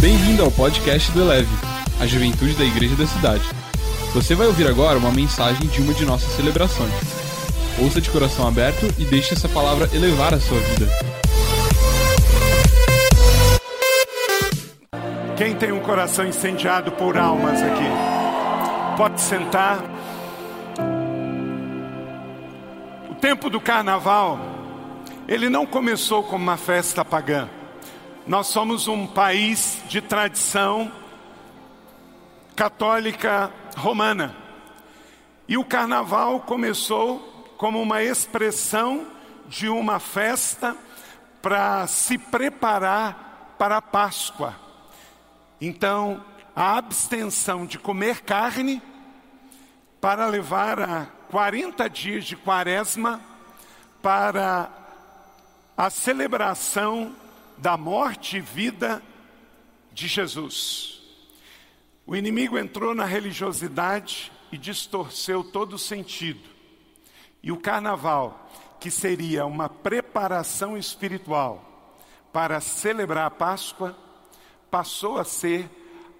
Bem-vindo ao podcast do Eleve, a juventude da igreja da cidade. Você vai ouvir agora uma mensagem de uma de nossas celebrações. Ouça de coração aberto e deixe essa palavra elevar a sua vida. Quem tem um coração incendiado por almas aqui? Pode sentar. O tempo do carnaval, ele não começou como uma festa pagã. Nós somos um país de tradição católica romana. E o carnaval começou como uma expressão de uma festa para se preparar para a Páscoa. Então, a abstenção de comer carne para levar a 40 dias de quaresma para a celebração da morte e vida de Jesus. O inimigo entrou na religiosidade e distorceu todo o sentido. E o carnaval, que seria uma preparação espiritual para celebrar a Páscoa, passou a ser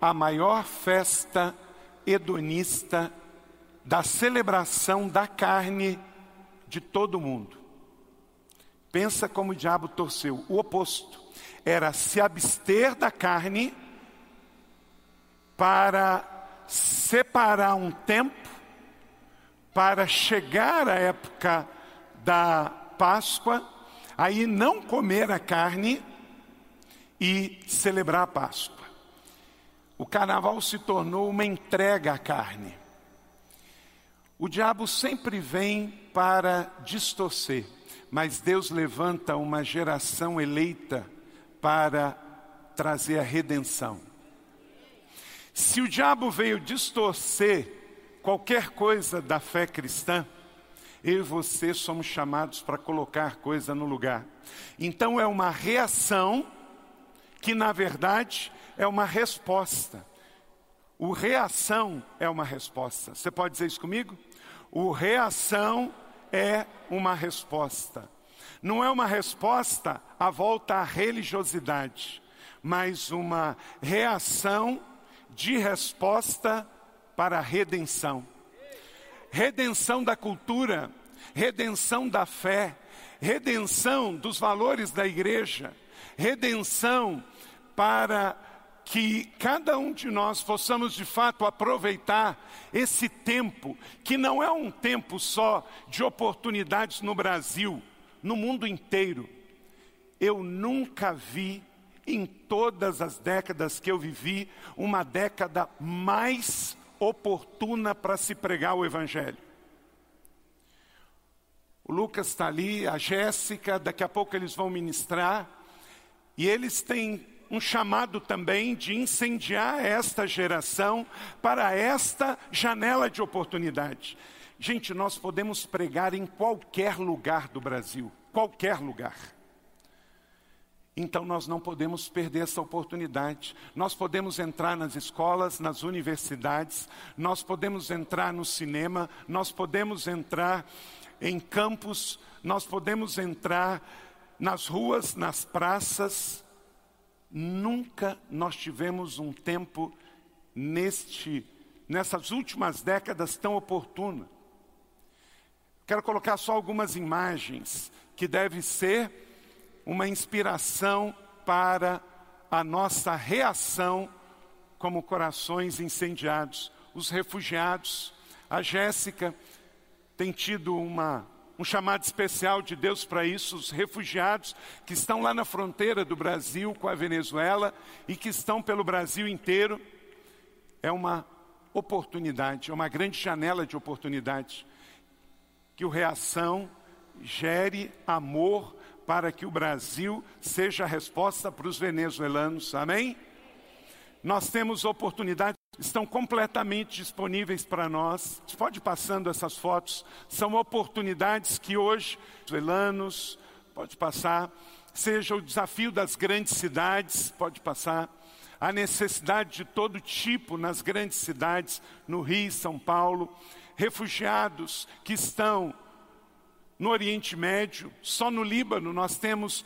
a maior festa hedonista da celebração da carne de todo o mundo. Pensa como o diabo torceu, o oposto era se abster da carne para separar um tempo para chegar à época da Páscoa, aí não comer a carne e celebrar a Páscoa. O carnaval se tornou uma entrega à carne. O diabo sempre vem para distorcer, mas Deus levanta uma geração eleita para trazer a redenção. Se o diabo veio distorcer qualquer coisa da fé cristã, eu e você somos chamados para colocar coisa no lugar. Então é uma reação que na verdade é uma resposta. O reação é uma resposta. Você pode dizer isso comigo? O reação é uma resposta. Não é uma resposta à volta à religiosidade, mas uma reação de resposta para a redenção. Redenção da cultura, redenção da fé, redenção dos valores da igreja, redenção para que cada um de nós possamos de fato aproveitar esse tempo, que não é um tempo só de oportunidades no Brasil, no mundo inteiro. Eu nunca vi, em todas as décadas que eu vivi, uma década mais oportuna para se pregar o Evangelho. O Lucas está ali, a Jéssica, daqui a pouco eles vão ministrar, e eles têm um chamado também de incendiar esta geração para esta janela de oportunidade. Gente, nós podemos pregar em qualquer lugar do Brasil, qualquer lugar. Então nós não podemos perder essa oportunidade. Nós podemos entrar nas escolas, nas universidades, nós podemos entrar no cinema, nós podemos entrar em campos, nós podemos entrar nas ruas, nas praças, Nunca nós tivemos um tempo neste, nessas últimas décadas tão oportuno. Quero colocar só algumas imagens que devem ser uma inspiração para a nossa reação como corações incendiados. Os refugiados, a Jéssica tem tido uma um chamado especial de Deus para isso, os refugiados que estão lá na fronteira do Brasil com a Venezuela e que estão pelo Brasil inteiro. É uma oportunidade, é uma grande janela de oportunidade. Que o Reação gere amor para que o Brasil seja a resposta para os venezuelanos. Amém? Nós temos oportunidade estão completamente disponíveis para nós. Pode passando essas fotos, são oportunidades que hoje, venezuelanos, pode passar, seja o desafio das grandes cidades, pode passar, a necessidade de todo tipo nas grandes cidades, no Rio, São Paulo, refugiados que estão no Oriente Médio, só no Líbano nós temos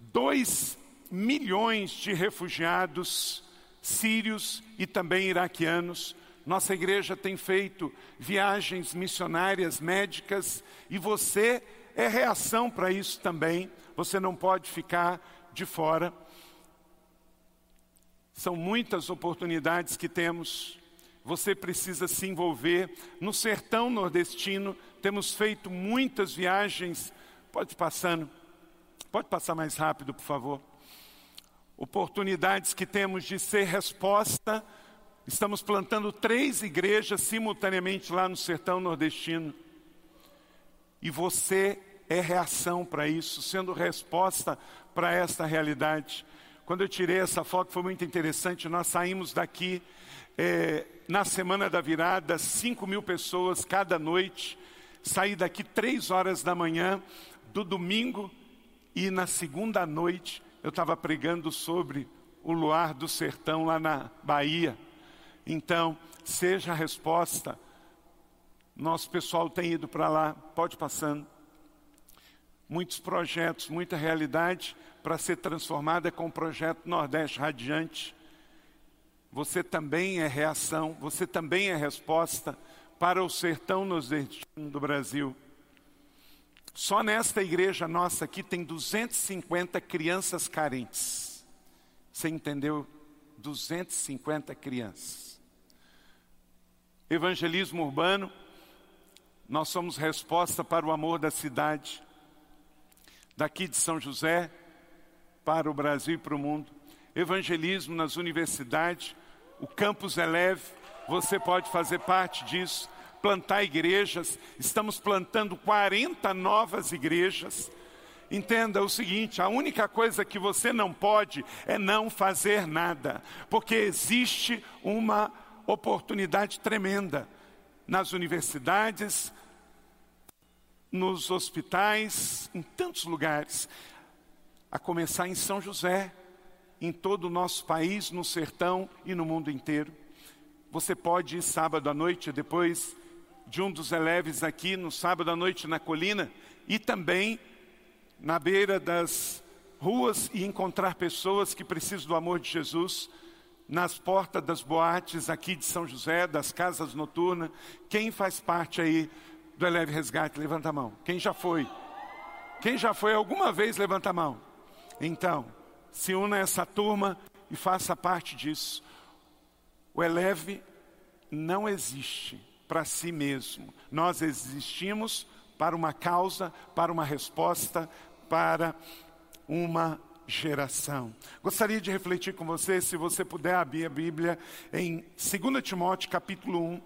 dois milhões de refugiados sírios e também iraquianos. Nossa igreja tem feito viagens missionárias médicas e você é reação para isso também. Você não pode ficar de fora. São muitas oportunidades que temos. Você precisa se envolver. No sertão nordestino, temos feito muitas viagens. Pode passando. Pode passar mais rápido, por favor. Oportunidades que temos de ser resposta. Estamos plantando três igrejas simultaneamente lá no sertão nordestino. E você é reação para isso, sendo resposta para esta realidade. Quando eu tirei essa foto foi muito interessante. Nós saímos daqui é, na semana da virada, 5 mil pessoas cada noite. Saí daqui três horas da manhã do domingo e na segunda noite eu estava pregando sobre o luar do sertão lá na Bahia. Então, seja a resposta. Nosso pessoal tem ido para lá, pode passando. Muitos projetos, muita realidade para ser transformada com o projeto Nordeste Radiante. Você também é reação, você também é resposta para o sertão nordestino do Brasil. Só nesta igreja nossa aqui tem 250 crianças carentes. Você entendeu? 250 crianças. Evangelismo urbano, nós somos resposta para o amor da cidade. Daqui de São José, para o Brasil e para o mundo. Evangelismo nas universidades, o campus Eleve, você pode fazer parte disso. Plantar igrejas, estamos plantando 40 novas igrejas. Entenda o seguinte: a única coisa que você não pode é não fazer nada, porque existe uma oportunidade tremenda nas universidades, nos hospitais, em tantos lugares a começar em São José, em todo o nosso país, no sertão e no mundo inteiro. Você pode ir sábado à noite, depois de um dos eleves aqui, no sábado à noite na colina, e também na beira das ruas e encontrar pessoas que precisam do amor de Jesus, nas portas das boates aqui de São José, das casas noturnas. Quem faz parte aí do Eleve Resgate? Levanta a mão. Quem já foi? Quem já foi alguma vez? Levanta a mão. Então, se una a essa turma e faça parte disso. O eleve não existe para si mesmo. Nós existimos para uma causa, para uma resposta, para uma geração. Gostaria de refletir com você, se você puder abrir a Bíblia em 2 Timóteo capítulo 1,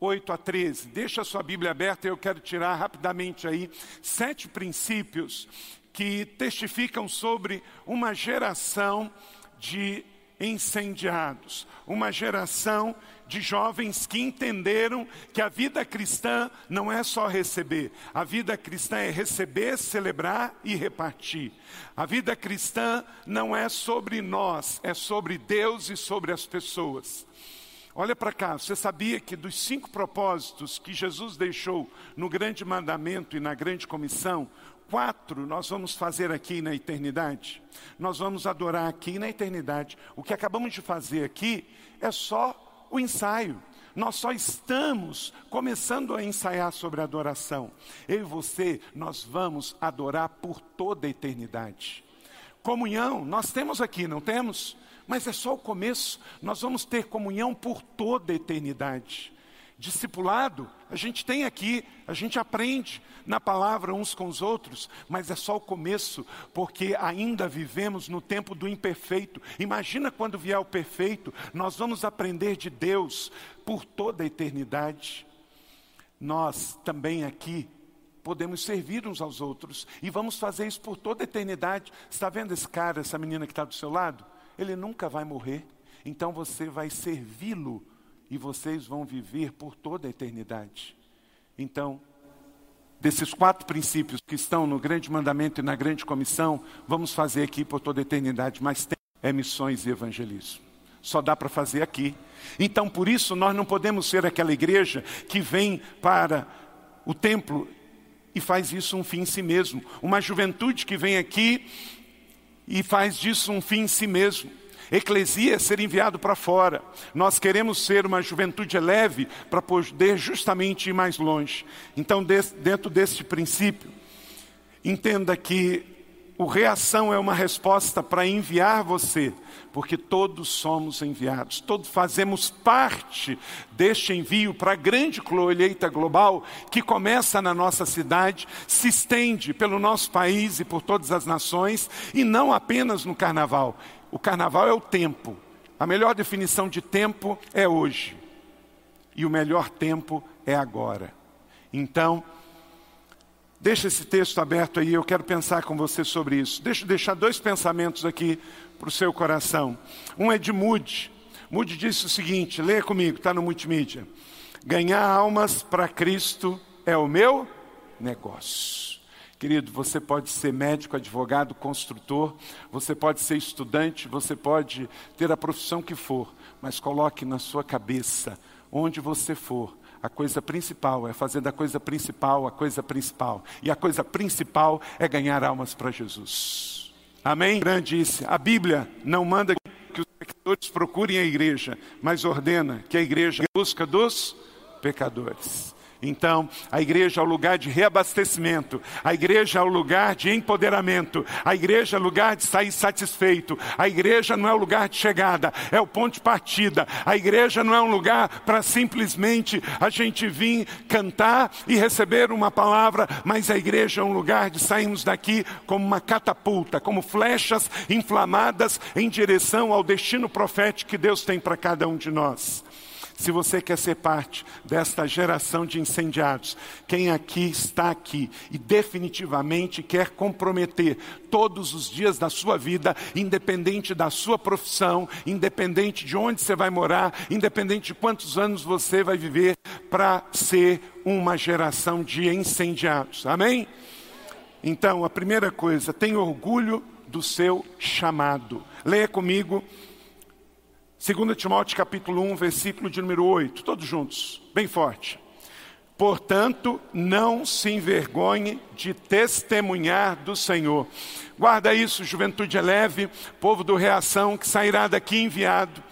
8 a 13. Deixa a sua Bíblia aberta, eu quero tirar rapidamente aí sete princípios que testificam sobre uma geração de incendiados, uma geração de jovens que entenderam que a vida cristã não é só receber, a vida cristã é receber, celebrar e repartir. A vida cristã não é sobre nós, é sobre Deus e sobre as pessoas. Olha para cá, você sabia que dos cinco propósitos que Jesus deixou no grande mandamento e na grande comissão, quatro nós vamos fazer aqui na eternidade. Nós vamos adorar aqui na eternidade. O que acabamos de fazer aqui é só o ensaio. Nós só estamos começando a ensaiar sobre a adoração. Eu e você, nós vamos adorar por toda a eternidade. Comunhão, nós temos aqui, não temos? Mas é só o começo. Nós vamos ter comunhão por toda a eternidade. Discipulado, a gente tem aqui, a gente aprende na palavra uns com os outros, mas é só o começo, porque ainda vivemos no tempo do imperfeito. Imagina quando vier o perfeito, nós vamos aprender de Deus por toda a eternidade. Nós também aqui podemos servir uns aos outros e vamos fazer isso por toda a eternidade. Está vendo esse cara, essa menina que está do seu lado? Ele nunca vai morrer, então você vai servi-lo e vocês vão viver por toda a eternidade. Então, desses quatro princípios que estão no grande mandamento e na grande comissão, vamos fazer aqui por toda a eternidade, mas tem é missões e evangelismo. Só dá para fazer aqui. Então, por isso, nós não podemos ser aquela igreja que vem para o templo e faz isso um fim em si mesmo. Uma juventude que vem aqui e faz disso um fim em si mesmo. Eclesia é ser enviado para fora. Nós queremos ser uma juventude leve para poder justamente ir mais longe. Então, dentro deste princípio, entenda que o reação é uma resposta para enviar você, porque todos somos enviados, todos fazemos parte deste envio para a grande colheita global que começa na nossa cidade, se estende pelo nosso país e por todas as nações, e não apenas no carnaval. O carnaval é o tempo. A melhor definição de tempo é hoje. E o melhor tempo é agora. Então, Deixa esse texto aberto aí, eu quero pensar com você sobre isso. Deixa eu deixar dois pensamentos aqui para o seu coração. Um é de Moody. Moody disse o seguinte: leia comigo, está no multimídia. Ganhar almas para Cristo é o meu negócio. Querido, você pode ser médico, advogado, construtor, você pode ser estudante, você pode ter a profissão que for, mas coloque na sua cabeça, onde você for, a coisa principal é fazer da coisa principal a coisa principal. E a coisa principal é ganhar almas para Jesus. Amém? Grande disse: a Bíblia não manda que os pecadores procurem a igreja, mas ordena que a igreja busca dos pecadores. Então, a igreja é o lugar de reabastecimento, a igreja é o lugar de empoderamento, a igreja é o lugar de sair satisfeito, a igreja não é o lugar de chegada, é o ponto de partida. A igreja não é um lugar para simplesmente a gente vir cantar e receber uma palavra, mas a igreja é um lugar de sairmos daqui como uma catapulta, como flechas inflamadas em direção ao destino profético que Deus tem para cada um de nós. Se você quer ser parte desta geração de incendiados, quem aqui está aqui e definitivamente quer comprometer todos os dias da sua vida, independente da sua profissão, independente de onde você vai morar, independente de quantos anos você vai viver, para ser uma geração de incendiados. Amém? Então, a primeira coisa, tenha orgulho do seu chamado. Leia comigo 2 Timóteo capítulo 1, versículo de número 8, todos juntos, bem forte. Portanto, não se envergonhe de testemunhar do Senhor. Guarda isso, juventude é leve, povo do reação que sairá daqui enviado.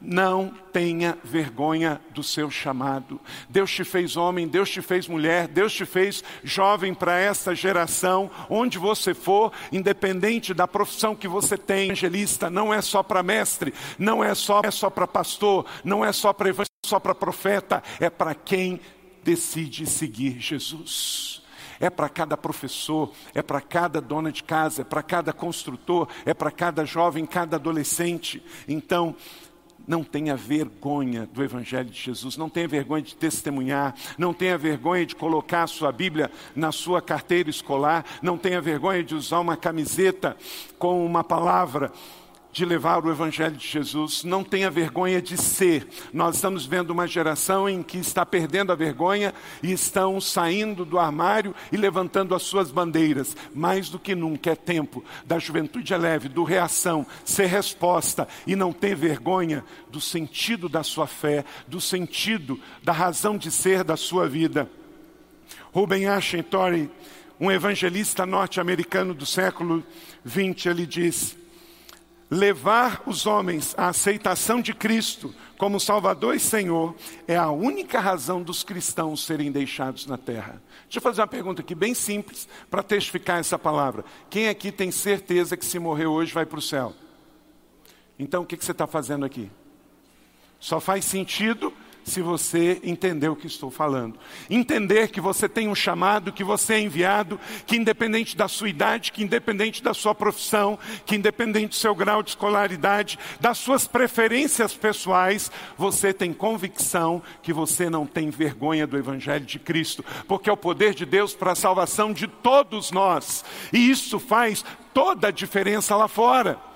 Não tenha vergonha do seu chamado. Deus te fez homem, Deus te fez mulher, Deus te fez jovem para esta geração. Onde você for, independente da profissão que você tem, evangelista, não é só para mestre, não é só, é só para pastor, não é só para só para profeta, é para quem decide seguir Jesus é para cada professor, é para cada dona de casa, é para cada construtor, é para cada jovem, cada adolescente. Então, não tenha vergonha do Evangelho de Jesus, não tenha vergonha de testemunhar, não tenha vergonha de colocar a sua Bíblia na sua carteira escolar, não tenha vergonha de usar uma camiseta com uma palavra de levar o Evangelho de Jesus, não tenha vergonha de ser. Nós estamos vendo uma geração em que está perdendo a vergonha e estão saindo do armário e levantando as suas bandeiras. Mais do que nunca é tempo da juventude leve, do reação, ser resposta e não ter vergonha do sentido da sua fé, do sentido da razão de ser da sua vida. Ruben Ashton um evangelista norte-americano do século XX, ele diz: levar os homens à aceitação de Cristo como Salvador e Senhor é a única razão dos cristãos serem deixados na terra. Deixa eu fazer uma pergunta aqui bem simples para testificar essa palavra. Quem aqui tem certeza que se morrer hoje vai para o céu? Então o que, que você está fazendo aqui? Só faz sentido se você entender o que estou falando. Entender que você tem um chamado, que você é enviado, que independente da sua idade, que independente da sua profissão, que independente do seu grau de escolaridade, das suas preferências pessoais, você tem convicção que você não tem vergonha do Evangelho de Cristo, porque é o poder de Deus para a salvação de todos nós, e isso faz toda a diferença lá fora.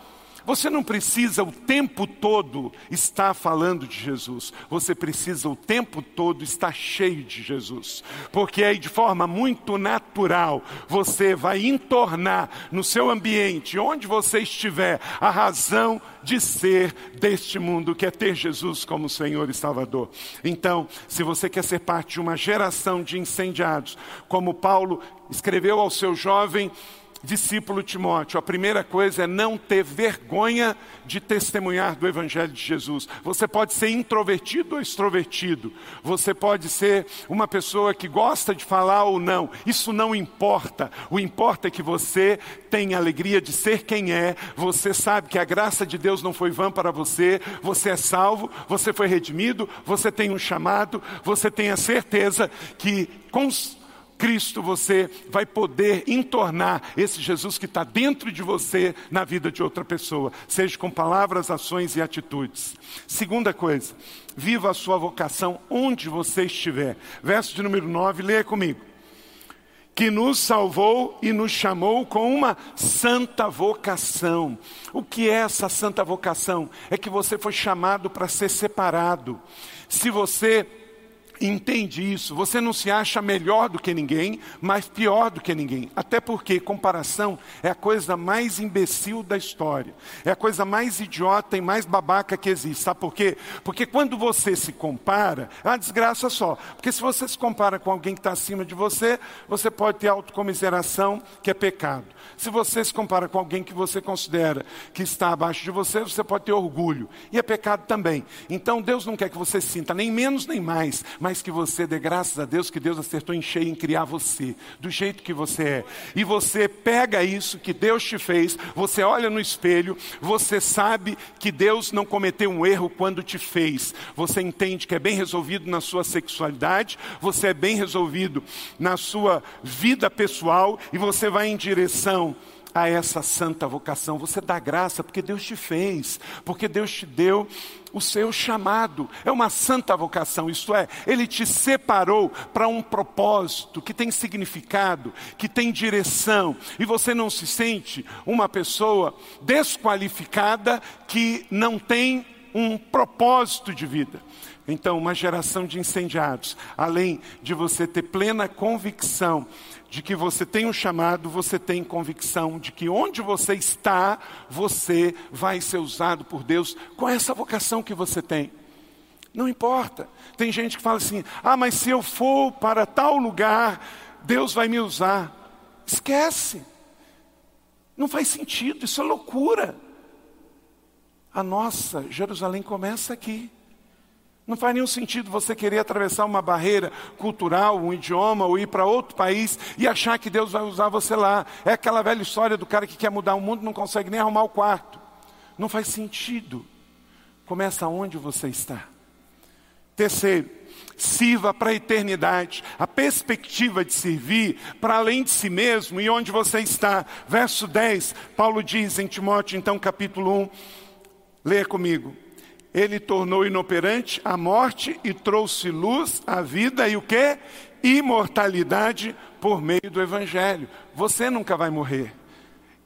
Você não precisa o tempo todo estar falando de Jesus. Você precisa o tempo todo estar cheio de Jesus. Porque aí, de forma muito natural, você vai entornar no seu ambiente, onde você estiver, a razão de ser deste mundo, que é ter Jesus como Senhor e Salvador. Então, se você quer ser parte de uma geração de incendiados, como Paulo escreveu ao seu jovem discípulo Timóteo, a primeira coisa é não ter vergonha de testemunhar do Evangelho de Jesus. Você pode ser introvertido ou extrovertido, você pode ser uma pessoa que gosta de falar ou não, isso não importa. O importa é que você tem alegria de ser quem é, você sabe que a graça de Deus não foi vã para você, você é salvo, você foi redimido, você tem um chamado, você tem a certeza que com Cristo você vai poder entornar esse Jesus que está dentro de você na vida de outra pessoa, seja com palavras, ações e atitudes. Segunda coisa, viva a sua vocação onde você estiver. Verso de número 9, leia comigo. Que nos salvou e nos chamou com uma santa vocação. O que é essa santa vocação? É que você foi chamado para ser separado. Se você entende isso, você não se acha melhor do que ninguém, mas pior do que ninguém. Até porque comparação é a coisa mais imbecil da história. É a coisa mais idiota e mais babaca que existe. Sabe por quê? Porque quando você se compara, é uma desgraça só. Porque se você se compara com alguém que está acima de você, você pode ter autocomiseração, que é pecado. Se você se compara com alguém que você considera que está abaixo de você, você pode ter orgulho. E é pecado também. Então Deus não quer que você sinta nem menos nem mais, mas que você dê graças a Deus que Deus acertou em cheio em criar você, do jeito que você é. E você pega isso que Deus te fez, você olha no espelho, você sabe que Deus não cometeu um erro quando te fez. Você entende que é bem resolvido na sua sexualidade, você é bem resolvido na sua vida pessoal e você vai em direção a essa santa vocação. Você dá graça porque Deus te fez, porque Deus te deu o seu chamado. É uma santa vocação, isto é, Ele te separou para um propósito que tem significado, que tem direção, e você não se sente uma pessoa desqualificada que não tem um propósito de vida. Então, uma geração de incendiados, além de você ter plena convicção de que você tem um chamado, você tem convicção de que onde você está, você vai ser usado por Deus com essa vocação que você tem. Não importa. Tem gente que fala assim: ah, mas se eu for para tal lugar, Deus vai me usar. Esquece. Não faz sentido, isso é loucura. A nossa Jerusalém começa aqui. Não faz nenhum sentido você querer atravessar uma barreira cultural, um idioma, ou ir para outro país e achar que Deus vai usar você lá. É aquela velha história do cara que quer mudar o mundo não consegue nem arrumar o quarto. Não faz sentido. Começa onde você está. Terceiro, sirva para a eternidade. A perspectiva de servir para além de si mesmo e onde você está. Verso 10, Paulo diz em Timóteo, então, capítulo 1, leia comigo ele tornou inoperante a morte e trouxe luz à vida e o que? Imortalidade por meio do Evangelho. Você nunca vai morrer.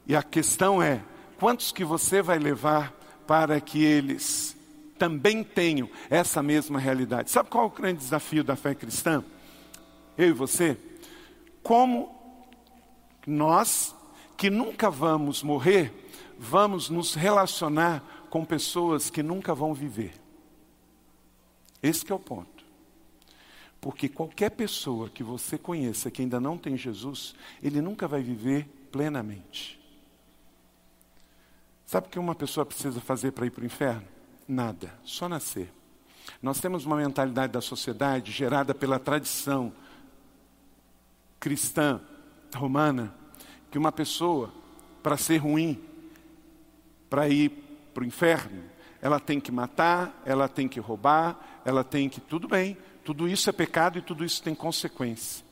E a questão é: quantos que você vai levar para que eles também tenham essa mesma realidade? Sabe qual é o grande desafio da fé cristã? Eu e você? Como nós, que nunca vamos morrer, vamos nos relacionar com pessoas que nunca vão viver. Esse é o ponto. Porque qualquer pessoa que você conheça que ainda não tem Jesus, ele nunca vai viver plenamente. Sabe o que uma pessoa precisa fazer para ir para o inferno? Nada, só nascer. Nós temos uma mentalidade da sociedade gerada pela tradição cristã romana, que uma pessoa, para ser ruim, para ir para o inferno, ela tem que matar, ela tem que roubar, ela tem que. Tudo bem, tudo isso é pecado e tudo isso tem consequência.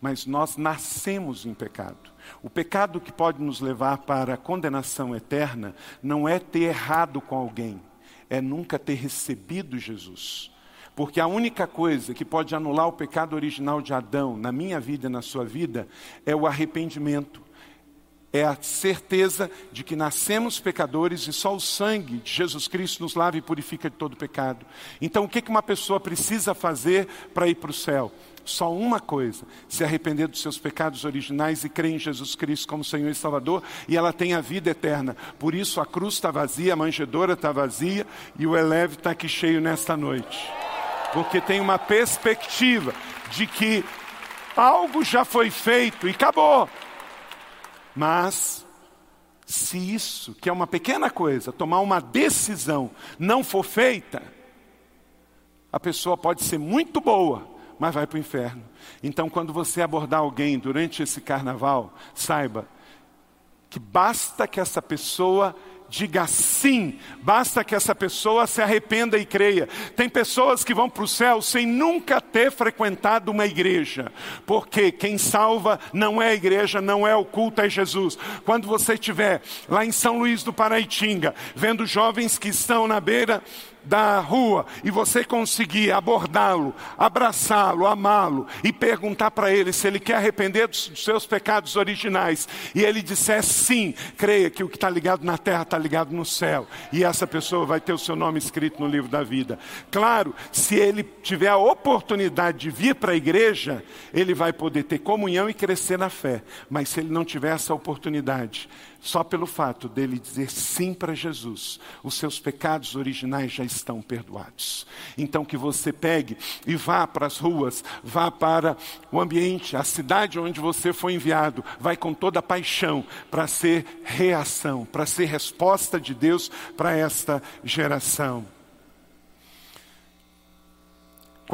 Mas nós nascemos em pecado. O pecado que pode nos levar para a condenação eterna não é ter errado com alguém, é nunca ter recebido Jesus. Porque a única coisa que pode anular o pecado original de Adão na minha vida e na sua vida é o arrependimento é a certeza de que nascemos pecadores e só o sangue de Jesus Cristo nos lava e purifica de todo pecado. Então, o que uma pessoa precisa fazer para ir para o céu? Só uma coisa: se arrepender dos seus pecados originais e crer em Jesus Cristo como Senhor e Salvador, e ela tem a vida eterna. Por isso a cruz está vazia, a manjedoura está vazia e o eleve está aqui cheio nesta noite. Porque tem uma perspectiva de que algo já foi feito e acabou. Mas, se isso, que é uma pequena coisa, tomar uma decisão, não for feita, a pessoa pode ser muito boa, mas vai para o inferno. Então, quando você abordar alguém durante esse carnaval, saiba que basta que essa pessoa diga sim, basta que essa pessoa se arrependa e creia. Tem pessoas que vão para o céu sem nunca ter frequentado uma igreja, porque quem salva não é a igreja, não é o culto, é Jesus. Quando você estiver lá em São Luís do Paraitinga, vendo jovens que estão na beira da rua e você conseguir abordá-lo, abraçá-lo, amá-lo e perguntar para ele se ele quer arrepender dos seus pecados originais. E ele disser sim, creia que o que está ligado na terra está ligado no céu. E essa pessoa vai ter o seu nome escrito no livro da vida. Claro, se ele tiver a oportunidade de vir para a igreja, ele vai poder ter comunhão e crescer na fé, mas se ele não tiver essa oportunidade, só pelo fato dele dizer sim para Jesus, os seus pecados originais já estão perdoados. Então que você pegue e vá para as ruas, vá para o ambiente, a cidade onde você foi enviado, vai com toda a paixão para ser reação, para ser resposta de Deus para esta geração.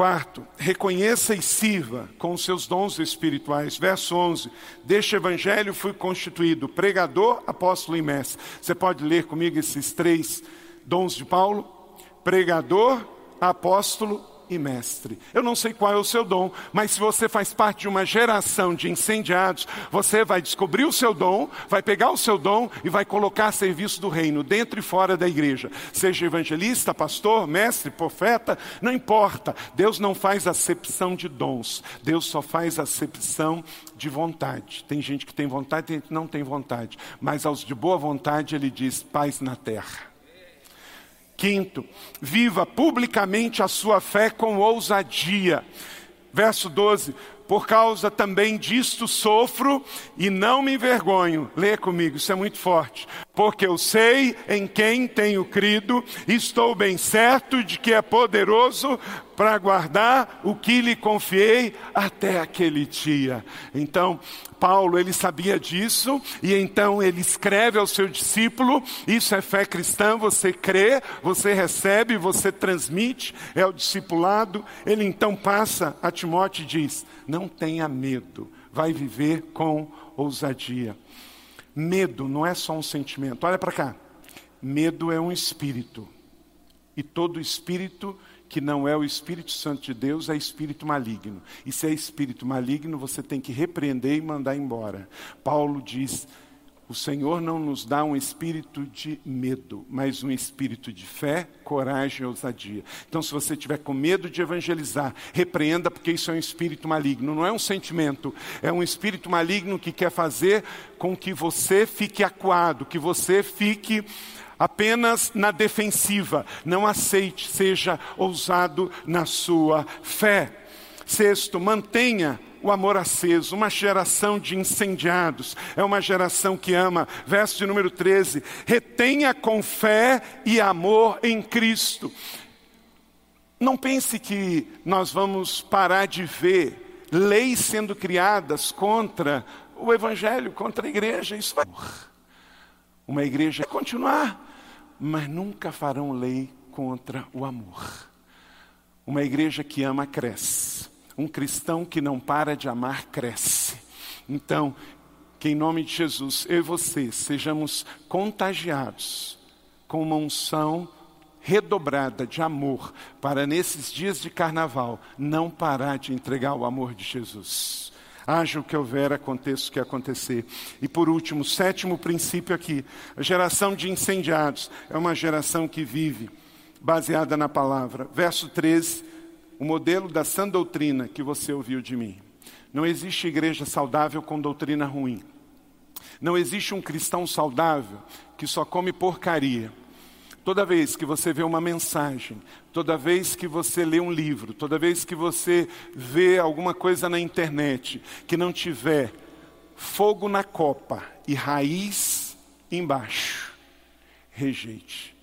Quarto, reconheça e sirva com os seus dons espirituais. Verso 11: Deste evangelho fui constituído pregador, apóstolo e mestre. Você pode ler comigo esses três dons de Paulo? Pregador, apóstolo e mestre. Eu não sei qual é o seu dom, mas se você faz parte de uma geração de incendiados, você vai descobrir o seu dom, vai pegar o seu dom e vai colocar a serviço do reino, dentro e fora da igreja. Seja evangelista, pastor, mestre, profeta, não importa. Deus não faz acepção de dons, Deus só faz acepção de vontade. Tem gente que tem vontade, tem gente que não tem vontade, mas aos de boa vontade ele diz: paz na terra. Quinto, viva publicamente a sua fé com ousadia. Verso 12: Por causa também disto sofro e não me envergonho. Lê comigo, isso é muito forte. Porque eu sei em quem tenho crido, estou bem certo de que é poderoso para guardar o que lhe confiei até aquele dia. Então, Paulo, ele sabia disso, e então ele escreve ao seu discípulo: Isso é fé cristã, você crê, você recebe, você transmite, é o discipulado. Ele então passa a Timóteo e diz: Não tenha medo, vai viver com ousadia. Medo não é só um sentimento, olha para cá. Medo é um espírito, e todo espírito que não é o Espírito Santo de Deus, é espírito maligno. E se é espírito maligno, você tem que repreender e mandar embora. Paulo diz: o Senhor não nos dá um espírito de medo, mas um espírito de fé, coragem e ousadia. Então, se você tiver com medo de evangelizar, repreenda, porque isso é um espírito maligno. Não é um sentimento, é um espírito maligno que quer fazer com que você fique acuado, que você fique apenas na defensiva. Não aceite, seja ousado na sua fé. Sexto, mantenha o amor aceso, uma geração de incendiados, é uma geração que ama. Verso de número 13: retenha com fé e amor em Cristo. Não pense que nós vamos parar de ver leis sendo criadas contra o Evangelho, contra a igreja. Isso vai. Uma igreja continuar mas nunca farão lei contra o amor. Uma igreja que ama cresce. Um cristão que não para de amar cresce. Então, que em nome de Jesus, eu e você sejamos contagiados com uma unção redobrada de amor para nesses dias de carnaval não parar de entregar o amor de Jesus. Haja o que houver, aconteça o que acontecer. E por último, sétimo princípio aqui: a geração de incendiados é uma geração que vive baseada na palavra. Verso 13, o modelo da sã doutrina que você ouviu de mim. Não existe igreja saudável com doutrina ruim. Não existe um cristão saudável que só come porcaria. Toda vez que você vê uma mensagem, toda vez que você lê um livro, toda vez que você vê alguma coisa na internet que não tiver fogo na copa e raiz embaixo, rejeite.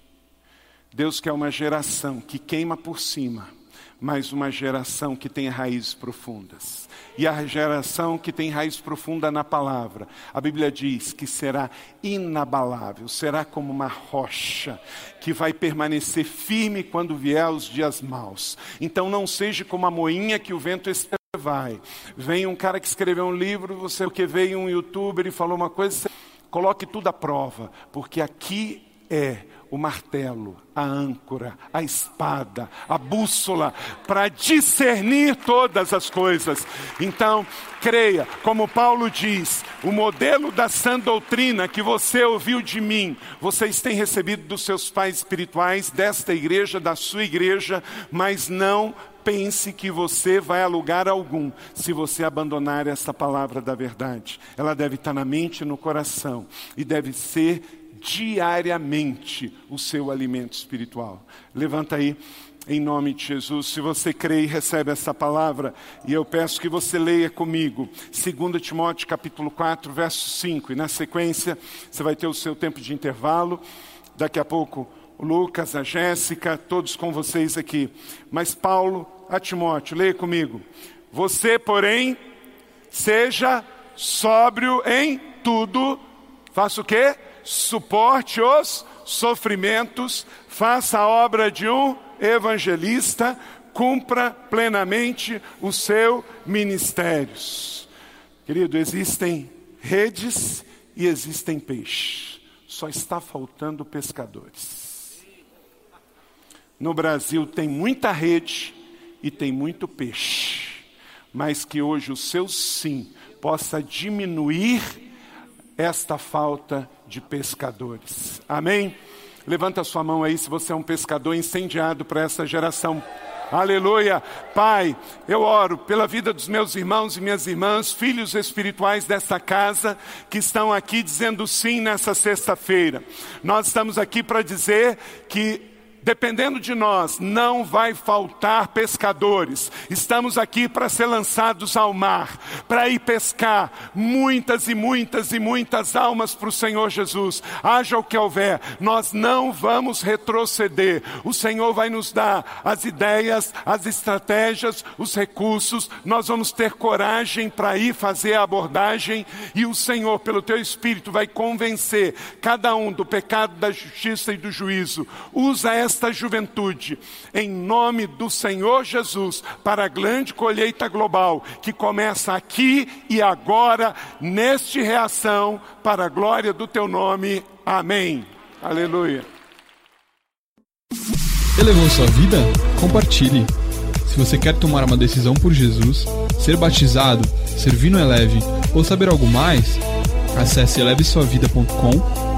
Deus quer uma geração que queima por cima, mas uma geração que tem raízes profundas. E a geração que tem raiz profunda na palavra, a Bíblia diz que será inabalável, será como uma rocha que vai permanecer firme quando vier os dias maus. Então não seja como a moinha que o vento vai. Vem um cara que escreveu um livro, você o que veio um youtuber e falou uma coisa, você coloque tudo à prova, porque aqui é o martelo, a âncora, a espada, a bússola, para discernir todas as coisas. Então, creia, como Paulo diz, o modelo da sã doutrina que você ouviu de mim, vocês têm recebido dos seus pais espirituais, desta igreja, da sua igreja, mas não pense que você vai a lugar algum se você abandonar essa palavra da verdade. Ela deve estar na mente e no coração e deve ser diariamente o seu alimento espiritual. Levanta aí em nome de Jesus. Se você crê e recebe essa palavra, e eu peço que você leia comigo, 2 Timóteo capítulo 4, verso 5, e na sequência você vai ter o seu tempo de intervalo. Daqui a pouco o Lucas, a Jéssica, todos com vocês aqui. Mas Paulo a Timóteo, leia comigo. Você, porém, seja sóbrio em tudo. Faça o quê? Suporte os sofrimentos, faça a obra de um evangelista, cumpra plenamente o seu ministério. Querido, existem redes e existem peixes. Só está faltando pescadores. No Brasil tem muita rede e tem muito peixe, mas que hoje o seu sim possa diminuir esta falta de pescadores. Amém? Levanta sua mão aí se você é um pescador incendiado para essa geração. Aleluia. Pai, eu oro pela vida dos meus irmãos e minhas irmãs, filhos espirituais dessa casa, que estão aqui dizendo sim nessa sexta-feira. Nós estamos aqui para dizer que dependendo de nós, não vai faltar pescadores. Estamos aqui para ser lançados ao mar, para ir pescar muitas e muitas e muitas almas para o Senhor Jesus. Haja o que houver, nós não vamos retroceder. O Senhor vai nos dar as ideias, as estratégias, os recursos. Nós vamos ter coragem para ir fazer a abordagem e o Senhor, pelo teu Espírito, vai convencer cada um do pecado, da justiça e do juízo. Usa essa esta juventude, em nome do Senhor Jesus, para a grande colheita global que começa aqui e agora, neste reação, para a glória do teu nome. Amém. Aleluia. Elevou sua vida? Compartilhe. Se você quer tomar uma decisão por Jesus, ser batizado, servir no Eleve ou saber algo mais, acesse elevesuavida.com